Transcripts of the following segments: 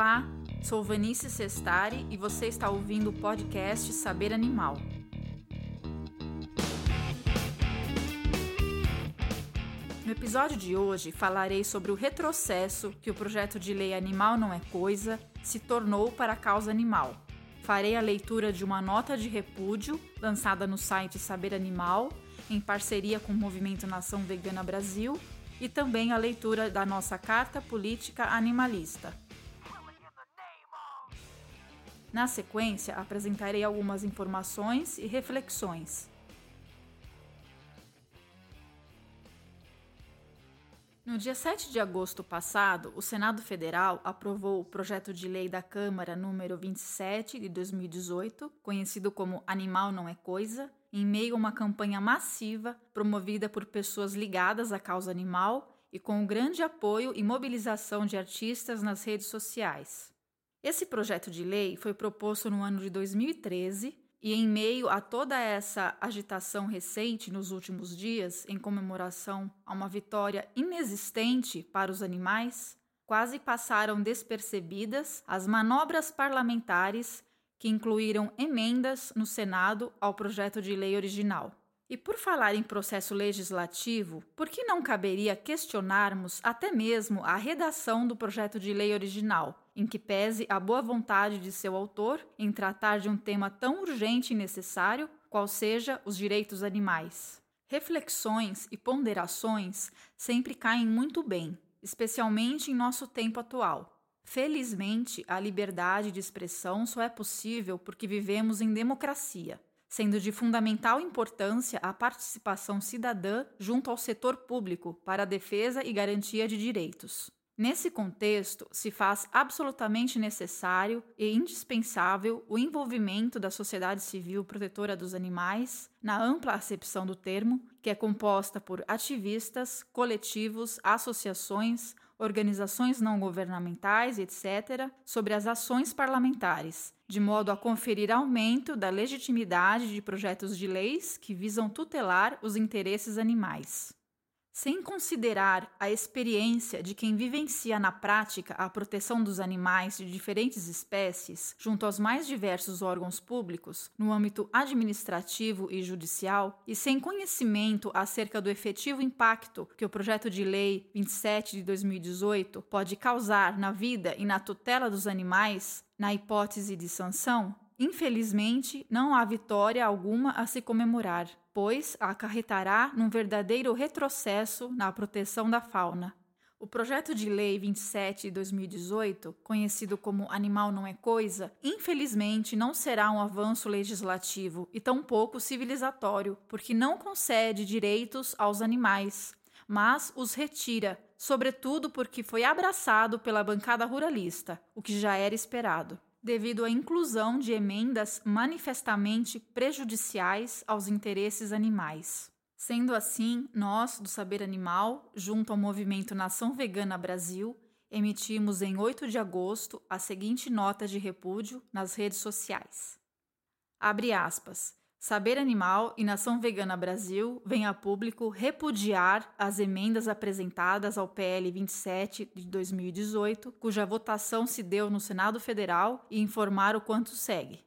Olá, sou Vanice Sestari e você está ouvindo o podcast Saber Animal. No episódio de hoje falarei sobre o retrocesso que o projeto de lei Animal Não é Coisa se tornou para a causa animal. Farei a leitura de uma nota de repúdio lançada no site Saber Animal, em parceria com o Movimento Nação Vegana Brasil, e também a leitura da nossa Carta Política Animalista. Na sequência, apresentarei algumas informações e reflexões. No dia 7 de agosto passado, o Senado Federal aprovou o projeto de lei da Câmara número 27 de 2018, conhecido como Animal Não é Coisa, em meio a uma campanha massiva promovida por pessoas ligadas à causa animal e com grande apoio e mobilização de artistas nas redes sociais. Esse projeto de lei foi proposto no ano de 2013 e, em meio a toda essa agitação recente nos últimos dias, em comemoração a uma vitória inexistente para os animais, quase passaram despercebidas as manobras parlamentares que incluíram emendas no Senado ao projeto de lei original. E por falar em processo legislativo, por que não caberia questionarmos até mesmo a redação do projeto de lei original, em que pese a boa vontade de seu autor em tratar de um tema tão urgente e necessário, qual seja os direitos animais? Reflexões e ponderações sempre caem muito bem, especialmente em nosso tempo atual. Felizmente, a liberdade de expressão só é possível porque vivemos em democracia sendo de fundamental importância a participação cidadã junto ao setor público para a defesa e garantia de direitos. Nesse contexto, se faz absolutamente necessário e indispensável o envolvimento da sociedade civil protetora dos animais, na ampla acepção do termo, que é composta por ativistas, coletivos, associações, organizações não governamentais, etc., sobre as ações parlamentares, de modo a conferir aumento da legitimidade de projetos de leis que visam tutelar os interesses animais. Sem considerar a experiência de quem vivencia na prática a proteção dos animais de diferentes espécies, junto aos mais diversos órgãos públicos, no âmbito administrativo e judicial, e sem conhecimento acerca do efetivo impacto que o projeto de lei 27 de 2018 pode causar na vida e na tutela dos animais, na hipótese de sanção, infelizmente não há vitória alguma a se comemorar pois acarretará num verdadeiro retrocesso na proteção da fauna. O projeto de lei 27 de 2018, conhecido como Animal Não é Coisa, infelizmente não será um avanço legislativo e tampouco civilizatório, porque não concede direitos aos animais, mas os retira, sobretudo porque foi abraçado pela bancada ruralista, o que já era esperado devido à inclusão de emendas manifestamente prejudiciais aos interesses animais. Sendo assim, nós, do Saber Animal, junto ao movimento Nação Vegana Brasil, emitimos em 8 de agosto a seguinte nota de repúdio nas redes sociais. Abre aspas. Saber Animal e Nação Vegana Brasil vêm a público repudiar as emendas apresentadas ao PL 27 de 2018, cuja votação se deu no Senado Federal, e informar o quanto segue.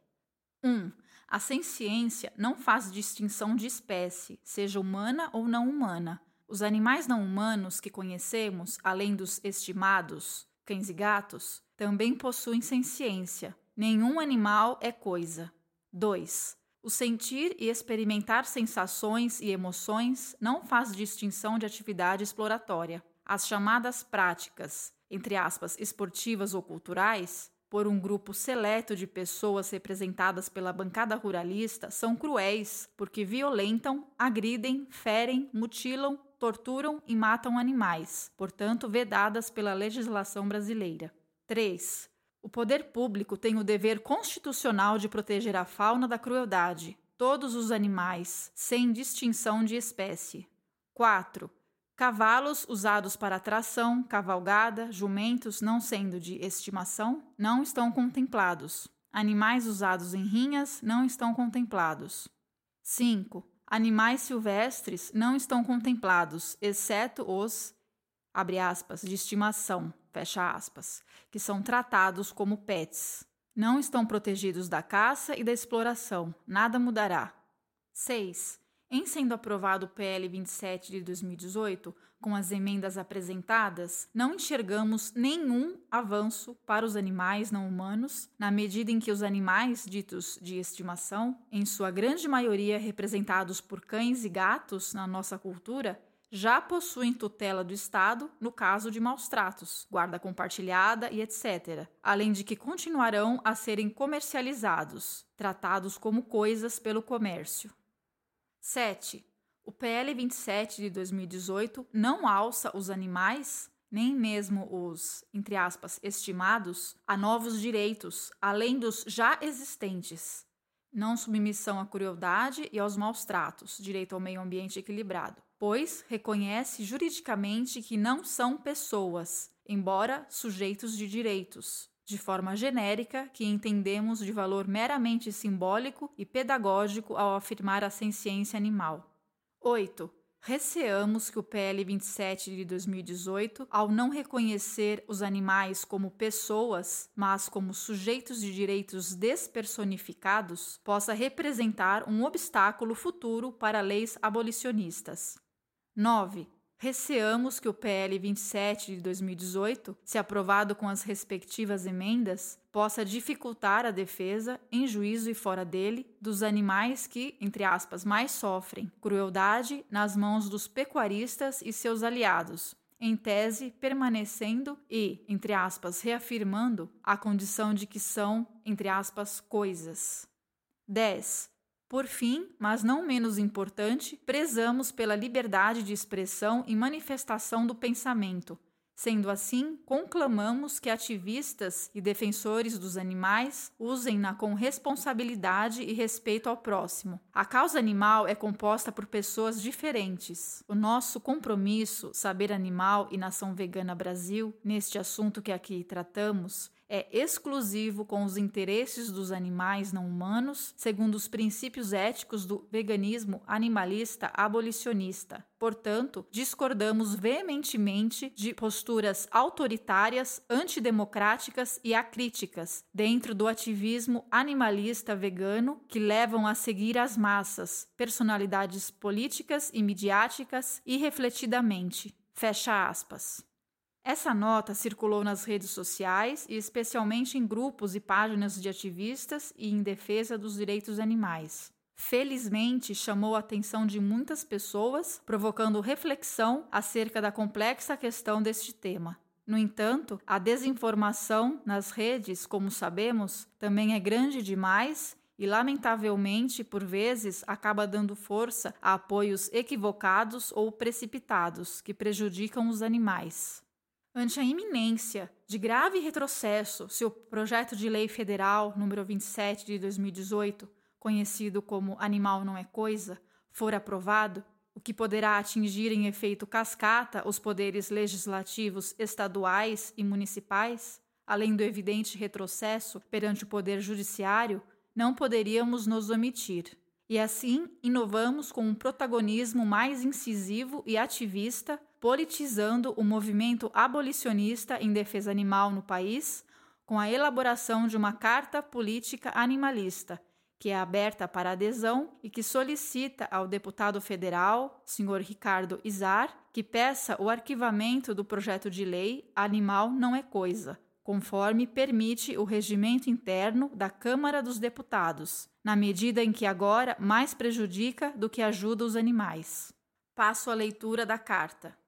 1. Um, a ciência não faz distinção de espécie, seja humana ou não humana. Os animais não humanos que conhecemos, além dos estimados, cães e gatos, também possuem ciência. Nenhum animal é coisa. 2. O sentir e experimentar sensações e emoções não faz distinção de atividade exploratória. As chamadas práticas, entre aspas, esportivas ou culturais, por um grupo seleto de pessoas representadas pela bancada ruralista, são cruéis porque violentam, agridem, ferem, mutilam, torturam e matam animais, portanto, vedadas pela legislação brasileira. 3. O poder público tem o dever constitucional de proteger a fauna da crueldade, todos os animais, sem distinção de espécie. 4. Cavalos usados para tração, cavalgada, jumentos não sendo de estimação, não estão contemplados. Animais usados em rinhas não estão contemplados. 5. Animais silvestres não estão contemplados, exceto os, aspas, de estimação, fecha aspas, que são tratados como pets. Não estão protegidos da caça e da exploração. Nada mudará. 6. Em sendo aprovado o PL 27 de 2018, com as emendas apresentadas, não enxergamos nenhum avanço para os animais não humanos, na medida em que os animais ditos de estimação, em sua grande maioria representados por cães e gatos na nossa cultura, já possuem tutela do Estado no caso de maus tratos, guarda compartilhada e etc., além de que continuarão a serem comercializados, tratados como coisas pelo comércio. 7. O PL 27 de 2018 não alça os animais, nem mesmo os, entre aspas, estimados, a novos direitos, além dos já existentes. Não submissão à crueldade e aos maus tratos, direito ao meio ambiente equilibrado pois reconhece juridicamente que não são pessoas, embora sujeitos de direitos, de forma genérica que entendemos de valor meramente simbólico e pedagógico ao afirmar a senciência animal. 8. Receamos que o PL 27 de 2018, ao não reconhecer os animais como pessoas, mas como sujeitos de direitos despersonificados, possa representar um obstáculo futuro para leis abolicionistas. 9. Receamos que o PL 27 de 2018, se aprovado com as respectivas emendas, possa dificultar a defesa, em juízo e fora dele, dos animais que, entre aspas, mais sofrem crueldade nas mãos dos pecuaristas e seus aliados, em tese permanecendo e, entre aspas, reafirmando a condição de que são, entre aspas, coisas. 10. Por fim, mas não menos importante, prezamos pela liberdade de expressão e manifestação do pensamento. Sendo assim, conclamamos que ativistas e defensores dos animais usem-na com responsabilidade e respeito ao próximo. A causa animal é composta por pessoas diferentes. O nosso compromisso, Saber Animal e Nação Vegana Brasil, neste assunto que aqui tratamos, é exclusivo com os interesses dos animais não humanos, segundo os princípios éticos do veganismo animalista abolicionista. Portanto, discordamos veementemente de posturas autoritárias, antidemocráticas e acríticas dentro do ativismo animalista vegano que levam a seguir as massas, personalidades políticas e midiáticas irrefletidamente. Fecha aspas. Essa nota circulou nas redes sociais e especialmente em grupos e páginas de ativistas e em defesa dos direitos animais. Felizmente, chamou a atenção de muitas pessoas, provocando reflexão acerca da complexa questão deste tema. No entanto, a desinformação nas redes, como sabemos, também é grande demais e, lamentavelmente, por vezes, acaba dando força a apoios equivocados ou precipitados que prejudicam os animais. Ante a iminência de grave retrocesso se o projeto de lei federal número 27 de 2018, conhecido como Animal não é coisa, for aprovado, o que poderá atingir em efeito cascata os poderes legislativos estaduais e municipais, além do evidente retrocesso perante o poder judiciário, não poderíamos nos omitir. E assim, inovamos com um protagonismo mais incisivo e ativista politizando o movimento abolicionista em defesa animal no país, com a elaboração de uma carta política animalista, que é aberta para adesão e que solicita ao deputado federal, senhor Ricardo Izar, que peça o arquivamento do projeto de lei Animal não é coisa, conforme permite o regimento interno da Câmara dos Deputados, na medida em que agora mais prejudica do que ajuda os animais. Passo a leitura da carta.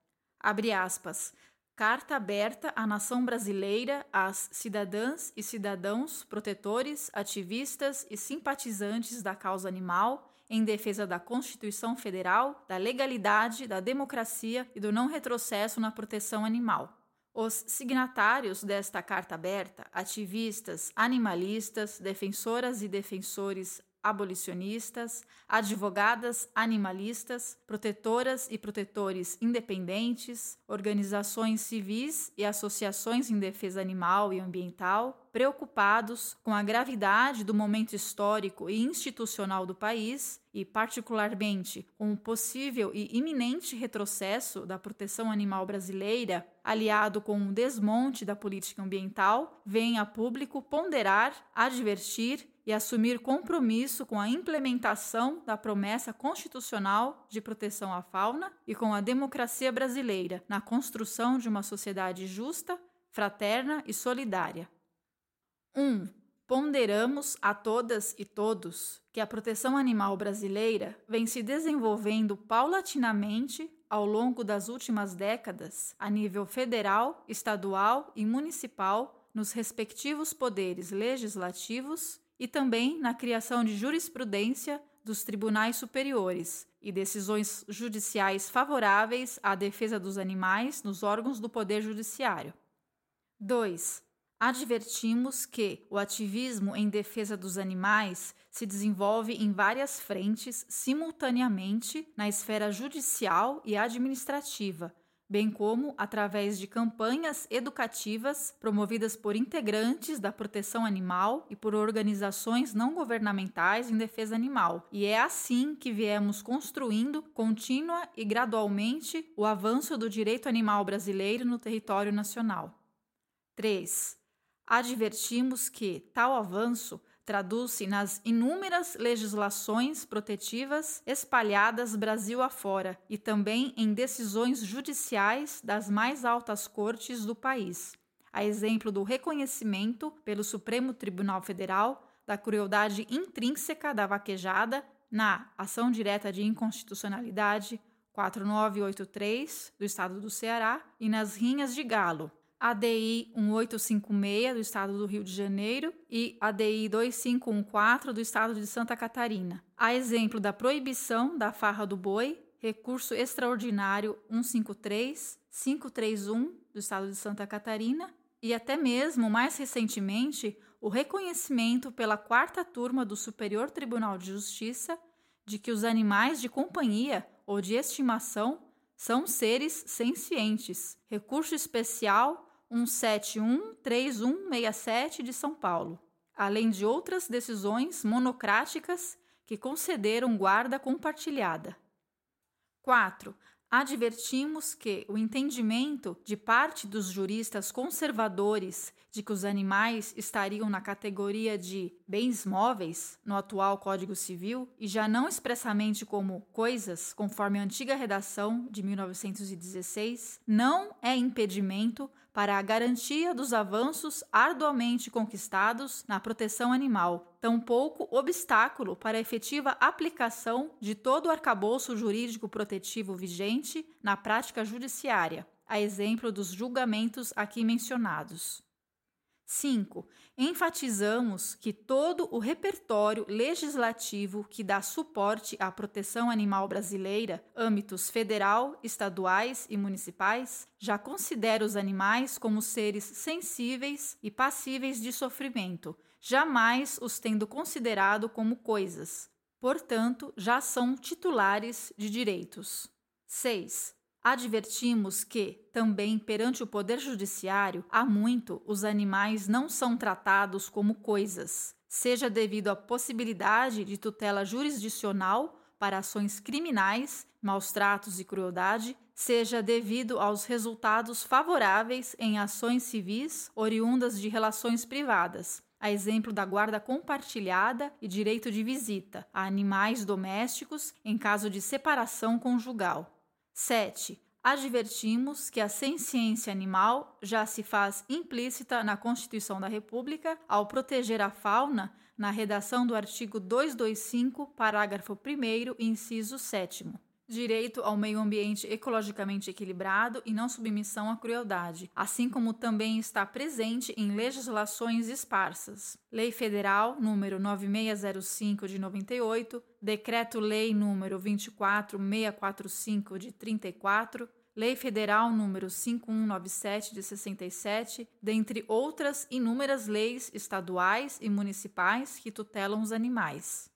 Abre aspas. Carta aberta à nação brasileira, às cidadãs e cidadãos, protetores, ativistas e simpatizantes da causa animal, em defesa da Constituição Federal, da legalidade, da democracia e do não retrocesso na proteção animal. Os signatários desta carta aberta, ativistas, animalistas, defensoras e defensores abolicionistas, advogadas animalistas, protetoras e protetores independentes, organizações civis e associações em defesa animal e ambiental, preocupados com a gravidade do momento histórico e institucional do país e, particularmente, com o possível e iminente retrocesso da proteção animal brasileira, aliado com o desmonte da política ambiental, vem a público ponderar, advertir e assumir compromisso com a implementação da promessa constitucional de proteção à fauna e com a democracia brasileira na construção de uma sociedade justa, fraterna e solidária. 1. Um, ponderamos a todas e todos que a proteção animal brasileira vem se desenvolvendo paulatinamente ao longo das últimas décadas, a nível federal, estadual e municipal, nos respectivos poderes legislativos e também na criação de jurisprudência dos tribunais superiores e decisões judiciais favoráveis à defesa dos animais nos órgãos do Poder Judiciário. 2 advertimos que o ativismo em defesa dos animais se desenvolve em várias frentes simultaneamente na esfera judicial e administrativa, bem como através de campanhas educativas promovidas por integrantes da proteção animal e por organizações não governamentais em defesa animal. E é assim que viemos construindo contínua e gradualmente o avanço do direito animal brasileiro no território nacional. 3 advertimos que tal avanço traduz-se nas inúmeras legislações protetivas espalhadas Brasil afora e também em decisões judiciais das mais altas cortes do país, a exemplo do reconhecimento pelo Supremo Tribunal Federal da crueldade intrínseca da vaquejada na ação direta de inconstitucionalidade 4983 do Estado do Ceará e nas rinhas de galo ADI 1856 do estado do Rio de Janeiro e ADI 2514 do estado de Santa Catarina. A exemplo da proibição da farra do boi, recurso extraordinário 153 531 do estado de Santa Catarina e até mesmo mais recentemente o reconhecimento pela quarta turma do Superior Tribunal de Justiça de que os animais de companhia ou de estimação são seres sencientes. Recurso especial 1713167 de São Paulo, além de outras decisões monocráticas que concederam guarda compartilhada. 4. Advertimos que o entendimento de parte dos juristas conservadores de que os animais estariam na categoria de bens móveis no atual Código Civil e já não expressamente como coisas, conforme a antiga redação de 1916, não é impedimento para a garantia dos avanços arduamente conquistados na proteção animal, tampouco obstáculo para a efetiva aplicação de todo o arcabouço jurídico protetivo vigente na prática judiciária, a exemplo dos julgamentos aqui mencionados. 5. Enfatizamos que todo o repertório legislativo que dá suporte à proteção animal brasileira, âmbitos federal, estaduais e municipais, já considera os animais como seres sensíveis e passíveis de sofrimento, jamais os tendo considerado como coisas. Portanto, já são titulares de direitos. 6 advertimos que, também perante o Poder Judiciário, há muito os animais não são tratados como coisas, seja devido à possibilidade de tutela jurisdicional para ações criminais, maus tratos e crueldade, seja devido aos resultados favoráveis em ações civis oriundas de relações privadas, a exemplo da guarda compartilhada e direito de visita a animais domésticos em caso de separação conjugal. 7. Advertimos que a ciência animal já se faz implícita na Constituição da República ao proteger a fauna na redação do artigo 225, parágrafo 1, inciso 7 direito ao meio ambiente ecologicamente equilibrado e não submissão à crueldade, assim como também está presente em legislações esparsas. Lei Federal número 9605 de 98, Decreto-Lei número 24645 de 34, Lei Federal número 5197 de 67, dentre outras inúmeras leis estaduais e municipais que tutelam os animais.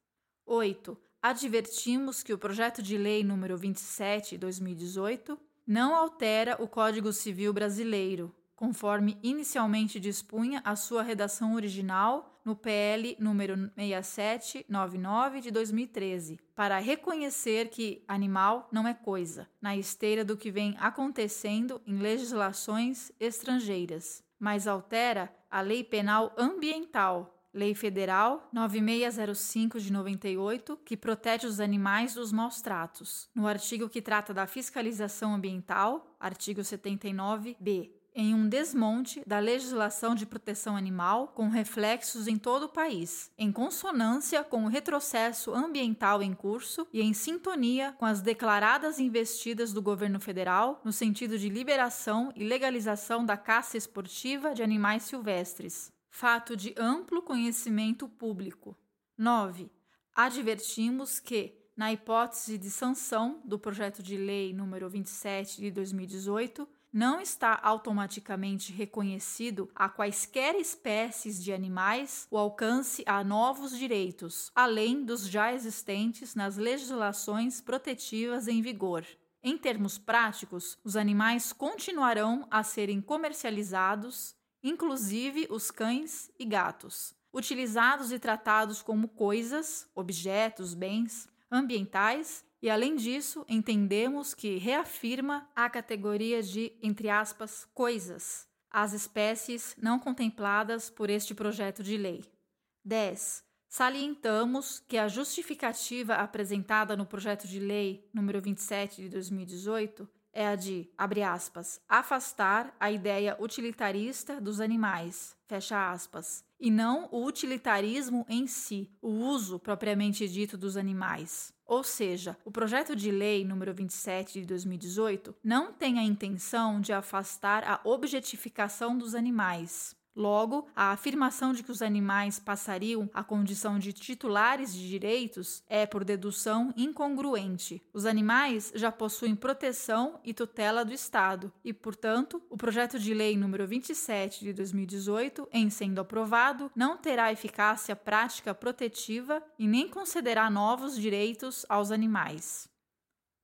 8 advertimos que o projeto de lei número 27/2018 não altera o Código Civil brasileiro, conforme inicialmente dispunha a sua redação original no PL número 6799 de 2013, para reconhecer que animal não é coisa, na esteira do que vem acontecendo em legislações estrangeiras, mas altera a Lei Penal Ambiental Lei Federal 9605 de 98, que protege os animais dos maus tratos. No artigo que trata da fiscalização ambiental, artigo 79b, em um desmonte da legislação de proteção animal com reflexos em todo o país, em consonância com o retrocesso ambiental em curso e em sintonia com as declaradas investidas do governo federal no sentido de liberação e legalização da caça esportiva de animais silvestres fato de amplo conhecimento público. 9. Advertimos que, na hipótese de sanção do projeto de lei número 27 de 2018, não está automaticamente reconhecido a quaisquer espécies de animais o alcance a novos direitos, além dos já existentes nas legislações protetivas em vigor. Em termos práticos, os animais continuarão a serem comercializados inclusive os cães e gatos, utilizados e tratados como coisas, objetos, bens ambientais, e além disso, entendemos que reafirma a categoria de, entre aspas, coisas, as espécies não contempladas por este projeto de lei. 10. Salientamos que a justificativa apresentada no projeto de lei número 27 de 2018 é a de, abre aspas, afastar a ideia utilitarista dos animais, fecha aspas, e não o utilitarismo em si, o uso propriamente dito dos animais. Ou seja, o projeto de lei número 27 de 2018 não tem a intenção de afastar a objetificação dos animais, Logo, a afirmação de que os animais passariam à condição de titulares de direitos é, por dedução, incongruente. Os animais já possuem proteção e tutela do Estado e, portanto, o projeto de lei número 27 de 2018, em sendo aprovado, não terá eficácia prática protetiva e nem concederá novos direitos aos animais.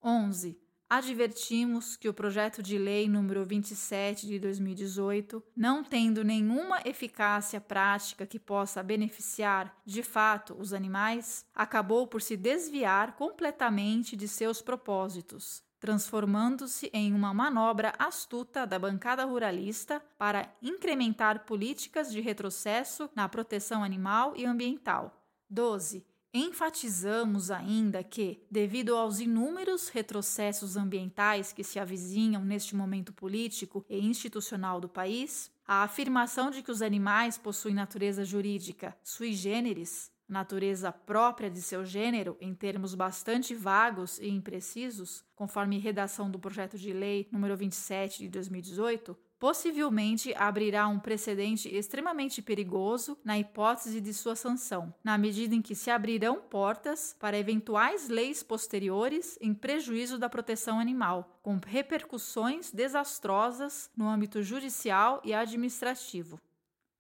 11 advertimos que o projeto de lei número 27 de 2018, não tendo nenhuma eficácia prática que possa beneficiar de fato os animais, acabou por se desviar completamente de seus propósitos, transformando-se em uma manobra astuta da bancada ruralista para incrementar políticas de retrocesso na proteção animal e ambiental. 12 Enfatizamos ainda que, devido aos inúmeros retrocessos ambientais que se avizinham neste momento político e institucional do país, a afirmação de que os animais possuem natureza jurídica sui generis, natureza própria de seu gênero em termos bastante vagos e imprecisos, conforme redação do projeto de lei número 27 de 2018, possivelmente abrirá um precedente extremamente perigoso na hipótese de sua sanção, na medida em que se abrirão portas para eventuais leis posteriores em prejuízo da proteção animal, com repercussões desastrosas no âmbito judicial e administrativo.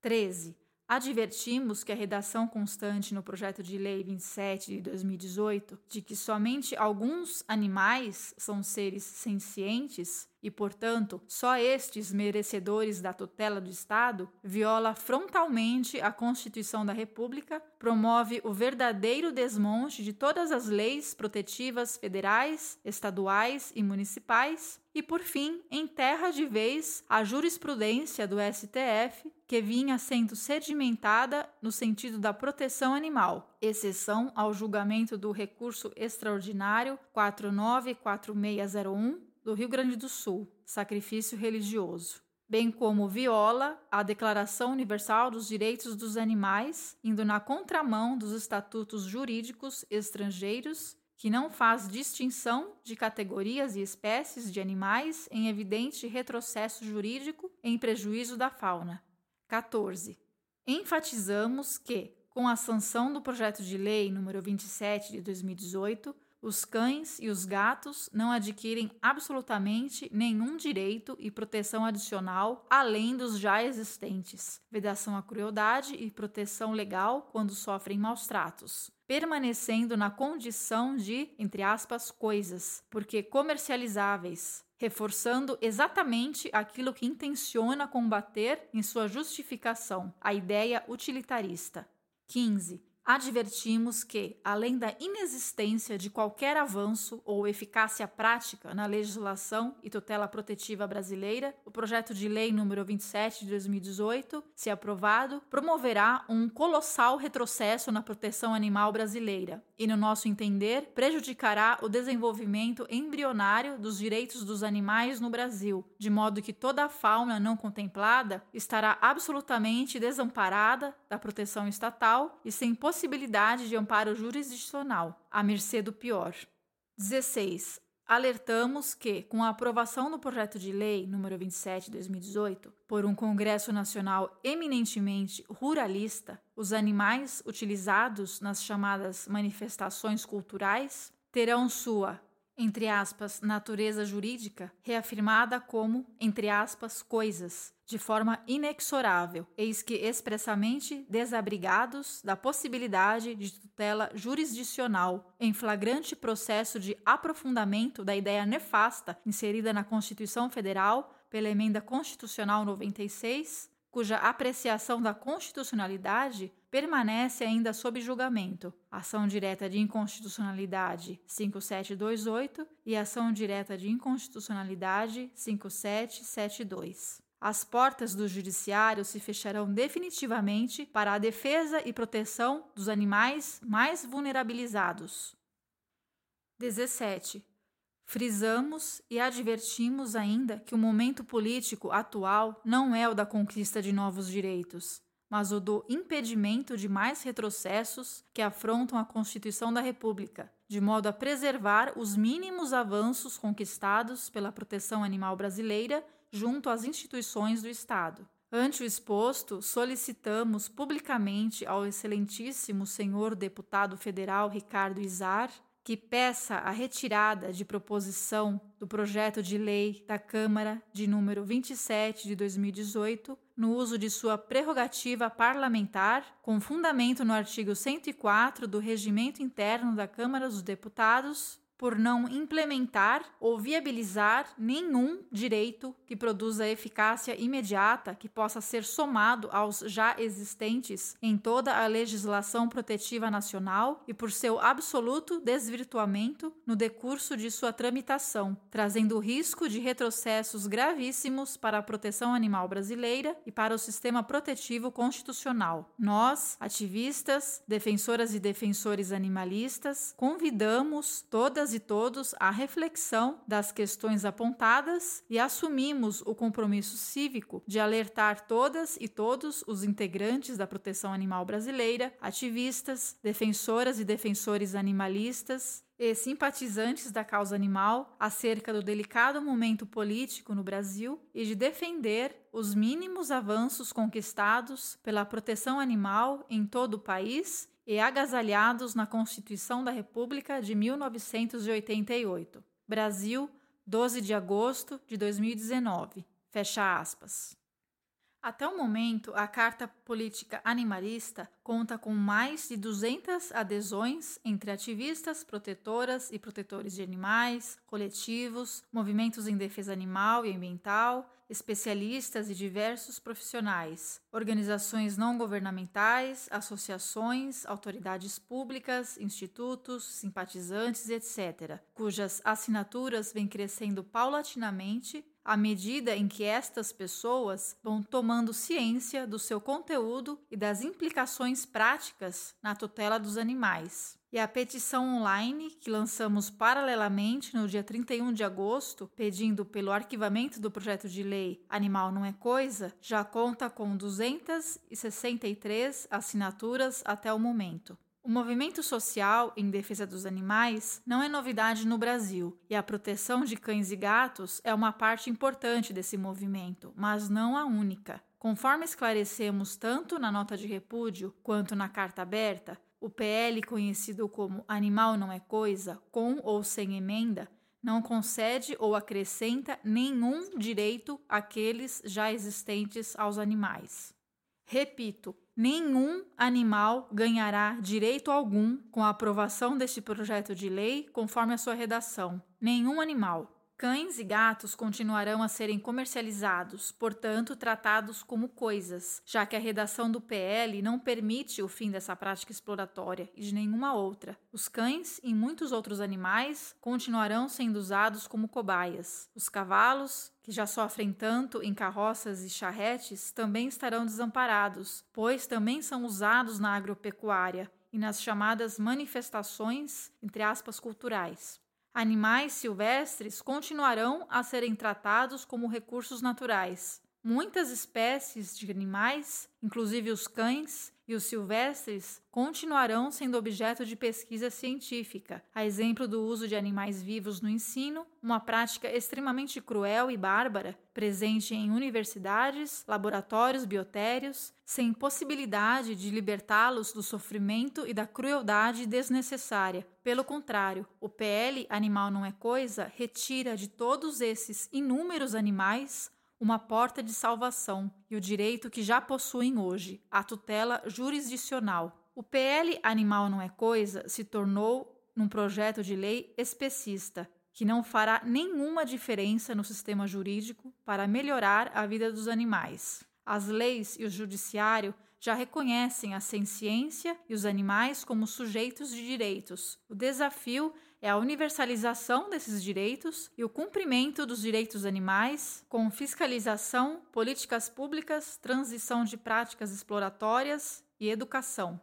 13. Advertimos que a redação constante no projeto de lei 27 de 2018, de que somente alguns animais são seres sencientes, e, portanto, só estes merecedores da tutela do Estado, viola frontalmente a Constituição da República, promove o verdadeiro desmonte de todas as leis protetivas federais, estaduais e municipais e, por fim, enterra de vez a jurisprudência do STF que vinha sendo sedimentada no sentido da proteção animal, exceção ao julgamento do recurso extraordinário 494601 do Rio Grande do Sul, sacrifício religioso, bem como viola a Declaração Universal dos Direitos dos Animais, indo na contramão dos estatutos jurídicos estrangeiros que não faz distinção de categorias e espécies de animais em evidente retrocesso jurídico em prejuízo da fauna. 14. Enfatizamos que, com a sanção do projeto de lei número 27 de 2018, os cães e os gatos não adquirem absolutamente nenhum direito e proteção adicional além dos já existentes, vedação à crueldade e proteção legal quando sofrem maus tratos, permanecendo na condição de, entre aspas, coisas, porque comercializáveis, reforçando exatamente aquilo que intenciona combater em sua justificação, a ideia utilitarista. 15. Advertimos que, além da inexistência de qualquer avanço ou eficácia prática na legislação e tutela protetiva brasileira, o projeto de lei número 27 de 2018, se aprovado, promoverá um colossal retrocesso na proteção animal brasileira e, no nosso entender, prejudicará o desenvolvimento embrionário dos direitos dos animais no Brasil, de modo que toda a fauna não contemplada estará absolutamente desamparada da proteção estatal e sem possibilidade de amparo jurisdicional, à mercê do pior. 16. Alertamos que, com a aprovação do projeto de lei número 27 de 2018, por um Congresso Nacional eminentemente ruralista, os animais utilizados nas chamadas manifestações culturais terão sua entre aspas, natureza jurídica, reafirmada como, entre aspas, coisas, de forma inexorável, eis que expressamente desabrigados da possibilidade de tutela jurisdicional, em flagrante processo de aprofundamento da ideia nefasta inserida na Constituição Federal pela Emenda Constitucional 96, cuja apreciação da constitucionalidade permanece ainda sob julgamento. Ação direta de inconstitucionalidade 5728 e ação direta de inconstitucionalidade 5772. As portas do judiciário se fecharão definitivamente para a defesa e proteção dos animais mais vulnerabilizados. 17. Frisamos e advertimos ainda que o momento político atual não é o da conquista de novos direitos, mas o do impedimento de mais retrocessos que afrontam a Constituição da República, de modo a preservar os mínimos avanços conquistados pela proteção animal brasileira junto às instituições do Estado. Ante o exposto, solicitamos publicamente ao excelentíssimo senhor deputado federal Ricardo Izar que peça a retirada de proposição do projeto de lei da Câmara de número 27 de 2018, no uso de sua prerrogativa parlamentar, com fundamento no artigo 104 do Regimento Interno da Câmara dos Deputados, por não implementar ou viabilizar nenhum direito que produza eficácia imediata que possa ser somado aos já existentes em toda a legislação protetiva nacional e por seu absoluto desvirtuamento no decurso de sua tramitação, trazendo risco de retrocessos gravíssimos para a proteção animal brasileira e para o sistema protetivo constitucional. Nós, ativistas, defensoras e defensores animalistas, convidamos todas todas e todos a reflexão das questões apontadas e assumimos o compromisso cívico de alertar todas e todos os integrantes da proteção animal brasileira, ativistas, defensoras e defensores animalistas, e simpatizantes da causa animal acerca do delicado momento político no Brasil e de defender os mínimos avanços conquistados pela proteção animal em todo o país e agasalhados na Constituição da República de 1988. Brasil, 12 de agosto de 2019. Fecha aspas. Até o momento, a Carta Política Animalista conta com mais de 200 adesões entre ativistas, protetoras e protetores de animais, coletivos, movimentos em defesa animal e ambiental, especialistas e diversos profissionais, organizações não governamentais, associações, autoridades públicas, institutos, simpatizantes, etc., cujas assinaturas vêm crescendo paulatinamente à medida em que estas pessoas vão tomando ciência do seu conteúdo e das implicações práticas na tutela dos animais. E a petição online, que lançamos paralelamente no dia 31 de agosto, pedindo pelo arquivamento do projeto de lei Animal Não é Coisa, já conta com 263 assinaturas até o momento. O movimento social em defesa dos animais não é novidade no Brasil, e a proteção de cães e gatos é uma parte importante desse movimento, mas não a única. Conforme esclarecemos tanto na nota de repúdio quanto na carta aberta, o PL, conhecido como Animal Não é Coisa, com ou sem emenda, não concede ou acrescenta nenhum direito àqueles já existentes aos animais. Repito, nenhum animal ganhará direito algum com a aprovação deste projeto de lei, conforme a sua redação. Nenhum animal. Cães e gatos continuarão a serem comercializados, portanto, tratados como coisas, já que a redação do PL não permite o fim dessa prática exploratória e de nenhuma outra. Os cães e muitos outros animais continuarão sendo usados como cobaias. Os cavalos, que já sofrem tanto em carroças e charretes, também estarão desamparados, pois também são usados na agropecuária e nas chamadas manifestações, entre aspas, culturais animais silvestres continuarão a serem tratados como recursos naturais. Muitas espécies de animais, inclusive os cães, e os silvestres continuarão sendo objeto de pesquisa científica, a exemplo do uso de animais vivos no ensino, uma prática extremamente cruel e bárbara, presente em universidades, laboratórios biotérios, sem possibilidade de libertá-los do sofrimento e da crueldade desnecessária. Pelo contrário, o PL Animal Não é Coisa retira de todos esses inúmeros animais uma porta de salvação e o direito que já possuem hoje, a tutela jurisdicional. O PL Animal Não é Coisa se tornou num projeto de lei especista, que não fará nenhuma diferença no sistema jurídico para melhorar a vida dos animais. As leis e o judiciário já reconhecem a ciência e os animais como sujeitos de direitos. O desafio é a universalização desses direitos e o cumprimento dos direitos animais, com fiscalização, políticas públicas, transição de práticas exploratórias e educação.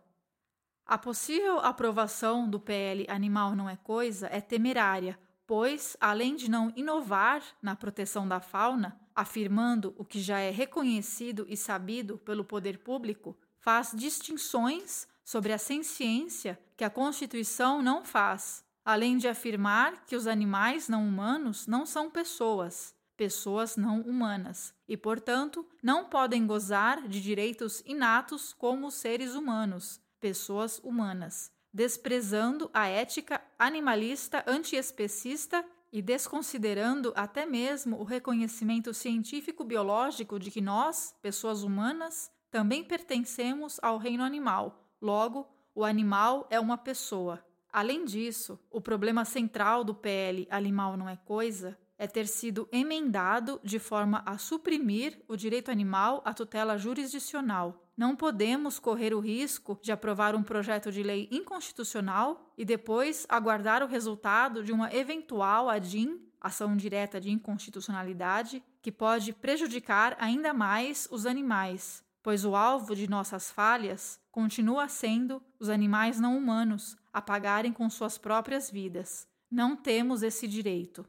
A possível aprovação do PL Animal Não é Coisa é temerária, pois, além de não inovar na proteção da fauna, afirmando o que já é reconhecido e sabido pelo poder público, faz distinções sobre a ciência que a Constituição não faz além de afirmar que os animais não humanos não são pessoas, pessoas não humanas, e, portanto, não podem gozar de direitos inatos como os seres humanos, pessoas humanas, desprezando a ética animalista antiespecista e desconsiderando até mesmo o reconhecimento científico-biológico de que nós, pessoas humanas, também pertencemos ao reino animal. Logo, o animal é uma pessoa. Além disso, o problema central do PL Animal Não é Coisa é ter sido emendado de forma a suprimir o direito animal à tutela jurisdicional. Não podemos correr o risco de aprovar um projeto de lei inconstitucional e depois aguardar o resultado de uma eventual ADIM, ação direta de inconstitucionalidade, que pode prejudicar ainda mais os animais, pois o alvo de nossas falhas continua sendo os animais não humanos, a pagarem com suas próprias vidas. Não temos esse direito.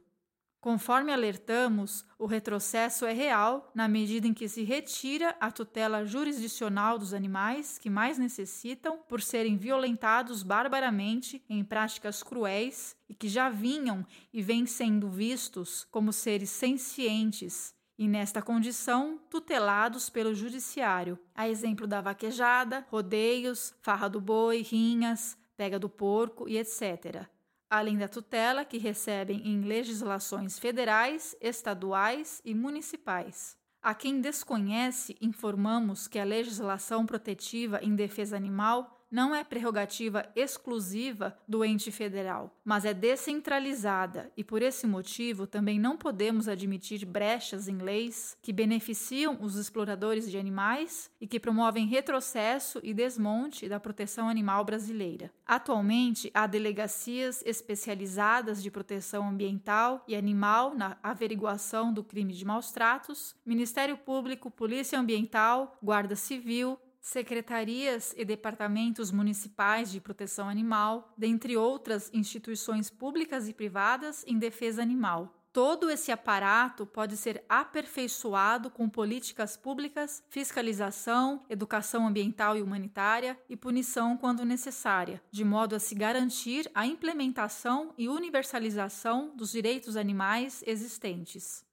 Conforme alertamos, o retrocesso é real na medida em que se retira a tutela jurisdicional dos animais que mais necessitam por serem violentados barbaramente em práticas cruéis e que já vinham e vêm sendo vistos como seres sencientes e, nesta condição, tutelados pelo judiciário, a exemplo da vaquejada, rodeios, farra do boi, rinhas, pega do porco e etc. Além da tutela que recebem em legislações federais, estaduais e municipais. A quem desconhece, informamos que a legislação protetiva em defesa animal não é prerrogativa exclusiva do ente federal, mas é descentralizada e, por esse motivo, também não podemos admitir brechas em leis que beneficiam os exploradores de animais e que promovem retrocesso e desmonte da proteção animal brasileira. Atualmente, há delegacias especializadas de proteção ambiental e animal na averiguação do crime de maus tratos, Ministério Público, Polícia Ambiental, Guarda Civil, secretarias e departamentos municipais de proteção animal, dentre outras instituições públicas e privadas em defesa animal. Todo esse aparato pode ser aperfeiçoado com políticas públicas, fiscalização, educação ambiental e humanitária e punição quando necessária, de modo a se garantir a implementação e universalização dos direitos animais existentes.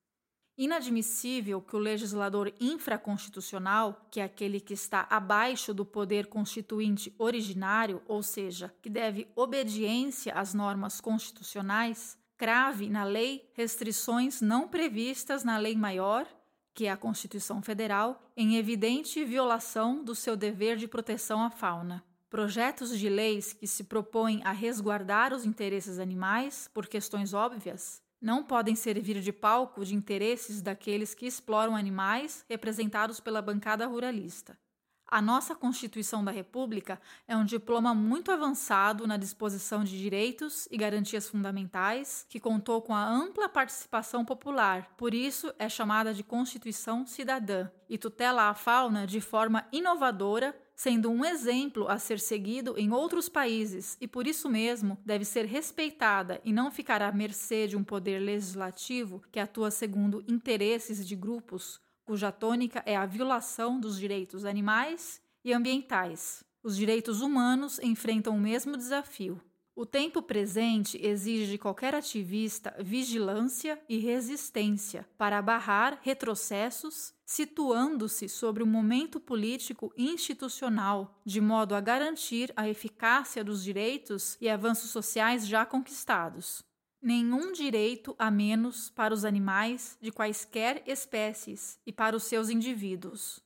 Inadmissível que o legislador infraconstitucional, que é aquele que está abaixo do poder constituinte originário, ou seja, que deve obediência às normas constitucionais, crave na lei restrições não previstas na lei maior, que é a Constituição Federal, em evidente violação do seu dever de proteção à fauna. Projetos de leis que se propõem a resguardar os interesses animais por questões óbvias não podem servir de palco de interesses daqueles que exploram animais representados pela bancada ruralista. A nossa Constituição da República é um diploma muito avançado na disposição de direitos e garantias fundamentais, que contou com a ampla participação popular, por isso é chamada de Constituição Cidadã, e tutela a fauna de forma inovadora, sendo um exemplo a ser seguido em outros países e por isso mesmo deve ser respeitada e não ficar à mercê de um poder legislativo que atua segundo interesses de grupos cuja tônica é a violação dos direitos animais e ambientais. Os direitos humanos enfrentam o mesmo desafio. O tempo presente exige de qualquer ativista vigilância e resistência para barrar retrocessos, situando-se sobre o momento político institucional, de modo a garantir a eficácia dos direitos e avanços sociais já conquistados nenhum direito a menos para os animais de quaisquer espécies e para os seus indivíduos.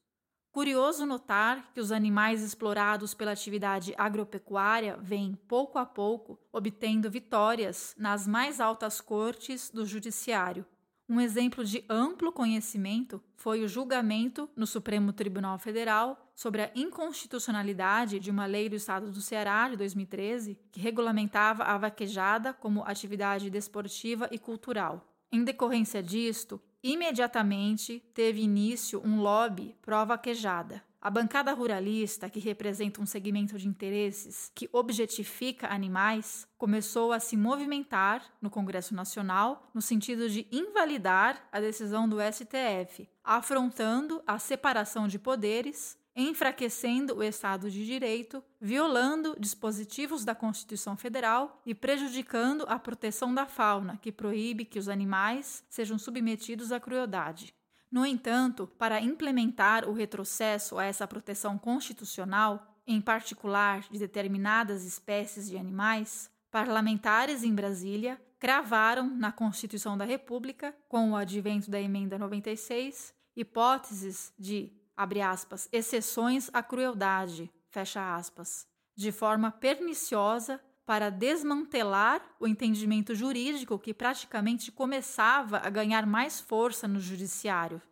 Curioso notar que os animais explorados pela atividade agropecuária vêm, pouco a pouco, obtendo vitórias nas mais altas cortes do Judiciário, um exemplo de amplo conhecimento foi o julgamento no Supremo Tribunal Federal sobre a inconstitucionalidade de uma lei do Estado do Ceará de 2013 que regulamentava a vaquejada como atividade desportiva e cultural. Em decorrência disto, imediatamente teve início um lobby pró-vaquejada. A bancada ruralista, que representa um segmento de interesses que objetifica animais, começou a se movimentar no Congresso Nacional no sentido de invalidar a decisão do STF, afrontando a separação de poderes, enfraquecendo o Estado de Direito, violando dispositivos da Constituição Federal e prejudicando a proteção da fauna, que proíbe que os animais sejam submetidos à crueldade. No entanto, para implementar o retrocesso a essa proteção constitucional, em particular de determinadas espécies de animais, parlamentares em Brasília cravaram na Constituição da República, com o advento da emenda 96, hipóteses de, abre aspas, exceções à crueldade, fecha aspas, de forma perniciosa para desmantelar o entendimento jurídico que praticamente começava a ganhar mais força no judiciário.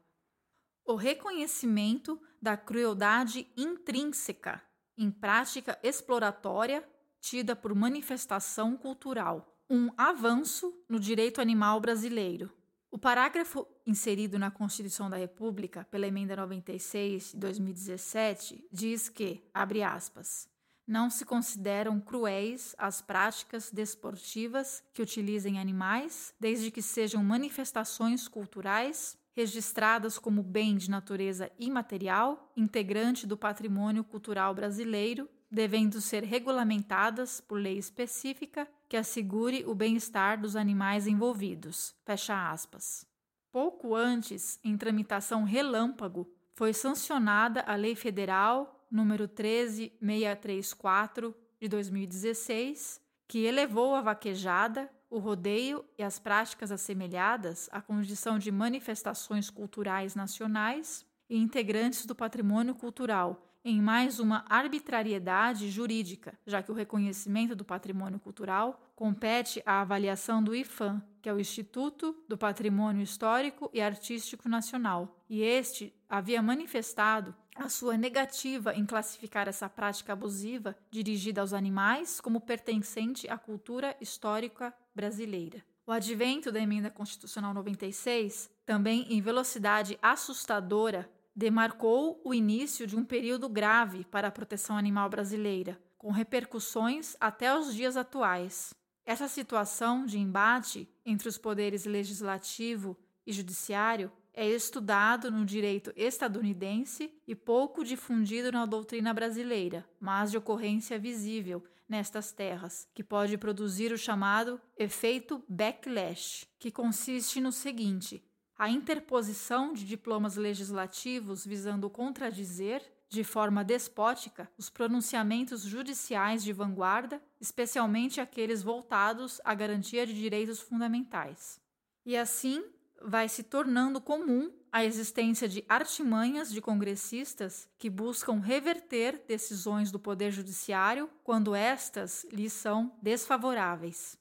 O reconhecimento da crueldade intrínseca em prática exploratória tida por manifestação cultural, um avanço no direito animal brasileiro. O parágrafo inserido na Constituição da República pela emenda 96 de 2017 diz que, abre aspas, não se consideram cruéis as práticas desportivas que utilizem animais, desde que sejam manifestações culturais registradas como bem de natureza imaterial, integrante do patrimônio cultural brasileiro, devendo ser regulamentadas por lei específica que assegure o bem-estar dos animais envolvidos. Fecha aspas. Pouco antes, em tramitação relâmpago, foi sancionada a Lei Federal número 13634 de 2016, que elevou a vaquejada, o rodeio e as práticas assemelhadas à condição de manifestações culturais nacionais e integrantes do patrimônio cultural em mais uma arbitrariedade jurídica, já que o reconhecimento do patrimônio cultural compete à avaliação do IFAM, que é o Instituto do Patrimônio Histórico e Artístico Nacional, e este havia manifestado a sua negativa em classificar essa prática abusiva dirigida aos animais como pertencente à cultura histórica brasileira. O advento da emenda constitucional 96, também em velocidade assustadora, demarcou o início de um período grave para a proteção animal brasileira, com repercussões até os dias atuais. Essa situação de embate entre os poderes legislativo e judiciário é estudado no direito estadunidense e pouco difundido na doutrina brasileira, mas de ocorrência visível nestas terras, que pode produzir o chamado efeito backlash, que consiste no seguinte: a interposição de diplomas legislativos visando contradizer, de forma despótica, os pronunciamentos judiciais de vanguarda, especialmente aqueles voltados à garantia de direitos fundamentais. E assim vai se tornando comum a existência de artimanhas de congressistas que buscam reverter decisões do Poder Judiciário quando estas lhes são desfavoráveis.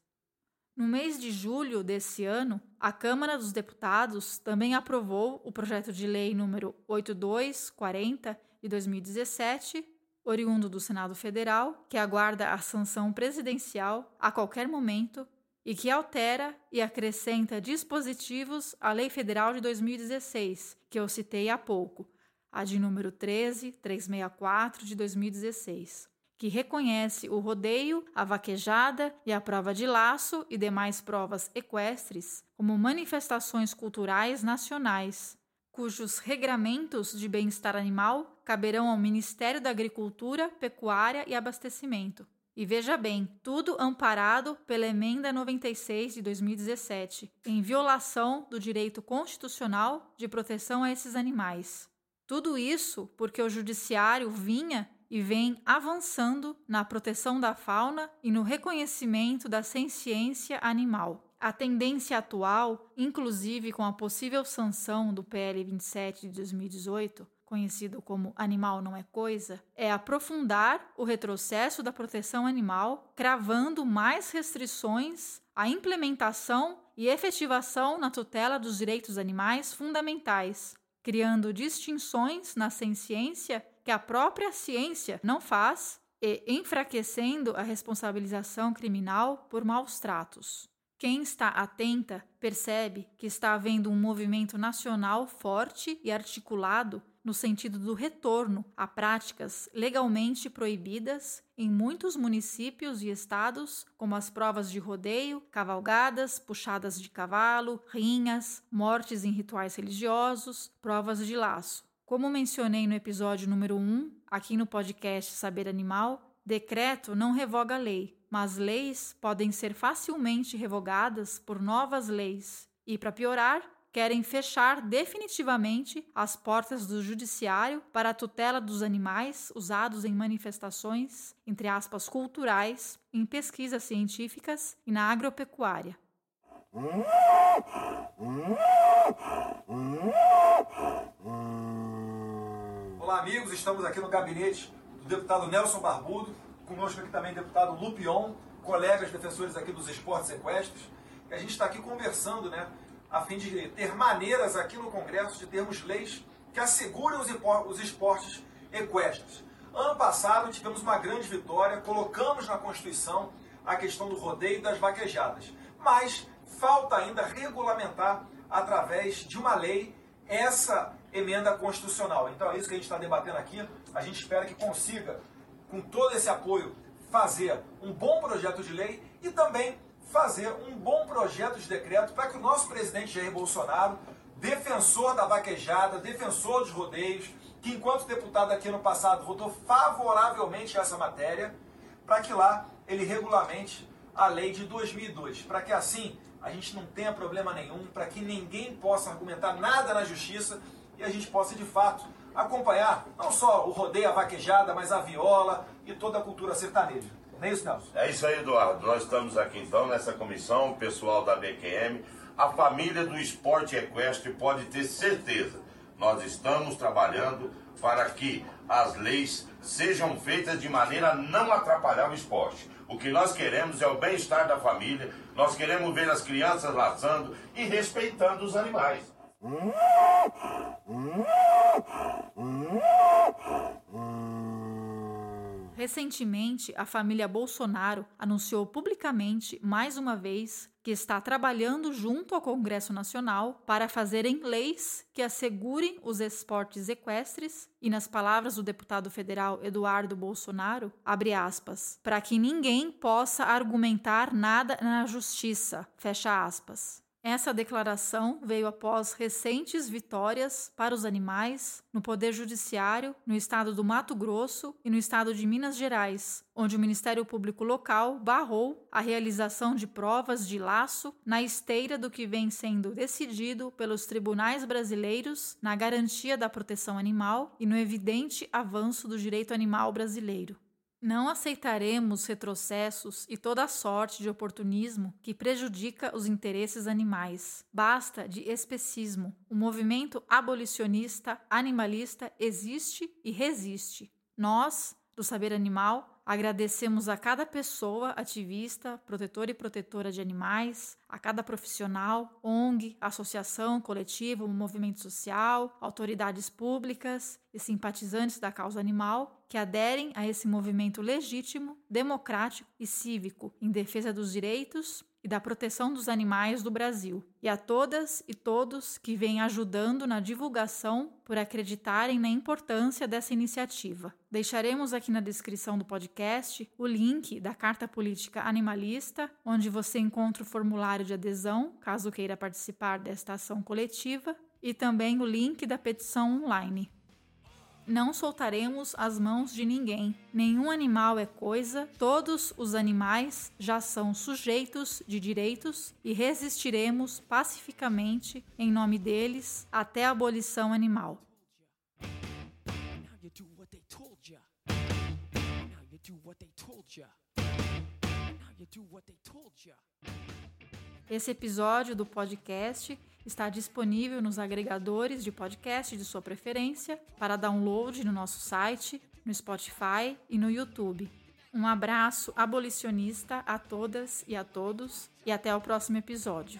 No mês de julho desse ano, a Câmara dos Deputados também aprovou o projeto de lei número 8240 de 2017, oriundo do Senado Federal, que aguarda a sanção presidencial a qualquer momento e que altera e acrescenta dispositivos à Lei Federal de 2016, que eu citei há pouco, a de número 13364 de 2016 que reconhece o rodeio, a vaquejada e a prova de laço e demais provas equestres como manifestações culturais nacionais, cujos regramentos de bem-estar animal caberão ao Ministério da Agricultura, Pecuária e Abastecimento. E veja bem, tudo amparado pela Emenda 96 de 2017, em violação do direito constitucional de proteção a esses animais. Tudo isso porque o Judiciário vinha e vem avançando na proteção da fauna e no reconhecimento da ciência animal. A tendência atual, inclusive com a possível sanção do PL 27 de 2018, conhecido como Animal Não é Coisa, é aprofundar o retrocesso da proteção animal, cravando mais restrições à implementação e efetivação na tutela dos direitos animais fundamentais, criando distinções na ciência que a própria ciência não faz e enfraquecendo a responsabilização criminal por maus tratos. Quem está atenta percebe que está havendo um movimento nacional forte e articulado no sentido do retorno a práticas legalmente proibidas em muitos municípios e estados, como as provas de rodeio, cavalgadas, puxadas de cavalo, rinhas, mortes em rituais religiosos, provas de laço. Como mencionei no episódio número 1, aqui no podcast Saber Animal, decreto não revoga lei, mas leis podem ser facilmente revogadas por novas leis. E, para piorar, querem fechar definitivamente as portas do judiciário para a tutela dos animais usados em manifestações, entre aspas, culturais, em pesquisas científicas e na agropecuária. Olá, amigos. Estamos aqui no gabinete do deputado Nelson Barbudo, conosco aqui também o deputado Lupion, colegas defensores aqui dos esportes equestres. E a gente está aqui conversando, né, a fim de ter maneiras aqui no Congresso de termos leis que assegurem os esportes equestres. Ano passado tivemos uma grande vitória, colocamos na Constituição a questão do rodeio e das vaquejadas. Mas falta ainda regulamentar através de uma lei essa emenda constitucional. Então é isso que a gente está debatendo aqui. A gente espera que consiga, com todo esse apoio, fazer um bom projeto de lei e também fazer um bom projeto de decreto para que o nosso presidente Jair Bolsonaro, defensor da vaquejada, defensor dos rodeios, que enquanto deputado aqui no passado votou favoravelmente essa matéria, para que lá ele regulamente a lei de 2002, para que assim a gente não tenha problema nenhum, para que ninguém possa argumentar nada na justiça e a gente possa de fato acompanhar não só o rodeio, a vaquejada, mas a viola e toda a cultura sertaneja. Não é isso, Nelson? É isso aí, Eduardo. Nós estamos aqui então nessa comissão, o pessoal da BQM, a família do esporte equestre pode ter certeza. Nós estamos trabalhando para que as leis sejam feitas de maneira a não atrapalhar o esporte. O que nós queremos é o bem-estar da família, nós queremos ver as crianças laçando e respeitando os animais. Recentemente, a família Bolsonaro anunciou publicamente, mais uma vez, que está trabalhando junto ao Congresso Nacional para fazerem leis que assegurem os esportes equestres e, nas palavras do deputado federal Eduardo Bolsonaro, abre aspas, para que ninguém possa argumentar nada na justiça, fecha aspas. Essa declaração veio após recentes vitórias para os animais no Poder Judiciário, no estado do Mato Grosso e no estado de Minas Gerais, onde o Ministério Público Local barrou a realização de provas de laço na esteira do que vem sendo decidido pelos tribunais brasileiros na garantia da proteção animal e no evidente avanço do direito animal brasileiro. Não aceitaremos retrocessos e toda sorte de oportunismo que prejudica os interesses animais. Basta de especismo. O movimento abolicionista animalista existe e resiste. Nós, do Saber Animal, agradecemos a cada pessoa ativista, protetora e protetora de animais, a cada profissional, ONG, associação, coletivo, movimento social, autoridades públicas e simpatizantes da causa animal que aderem a esse movimento legítimo, democrático e cívico em defesa dos direitos e da proteção dos animais do Brasil, e a todas e todos que vêm ajudando na divulgação por acreditarem na importância dessa iniciativa. Deixaremos aqui na descrição do podcast o link da Carta Política Animalista, onde você encontra o formulário de adesão, caso queira participar desta ação coletiva, e também o link da petição online. Não soltaremos as mãos de ninguém. Nenhum animal é coisa, todos os animais já são sujeitos de direitos e resistiremos pacificamente em nome deles até a abolição animal. Esse episódio do podcast está disponível nos agregadores de podcast de sua preferência para download no nosso site, no Spotify e no YouTube. Um abraço abolicionista a todas e a todos e até o próximo episódio.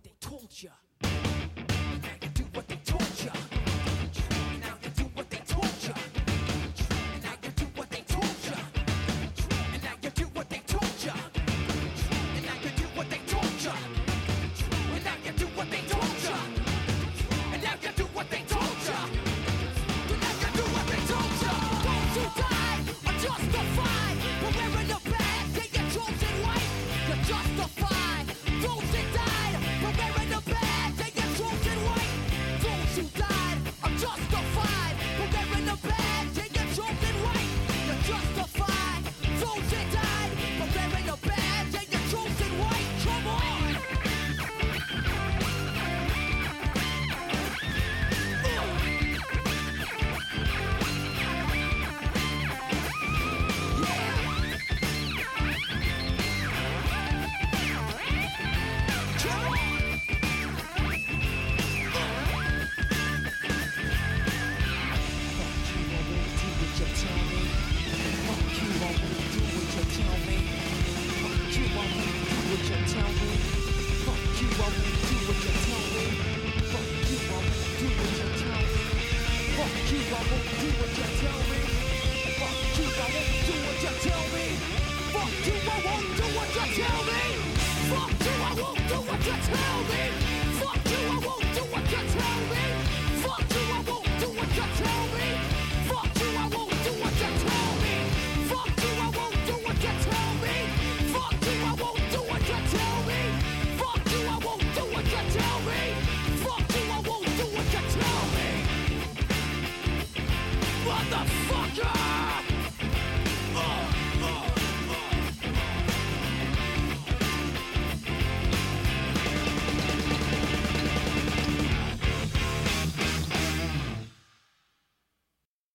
What they told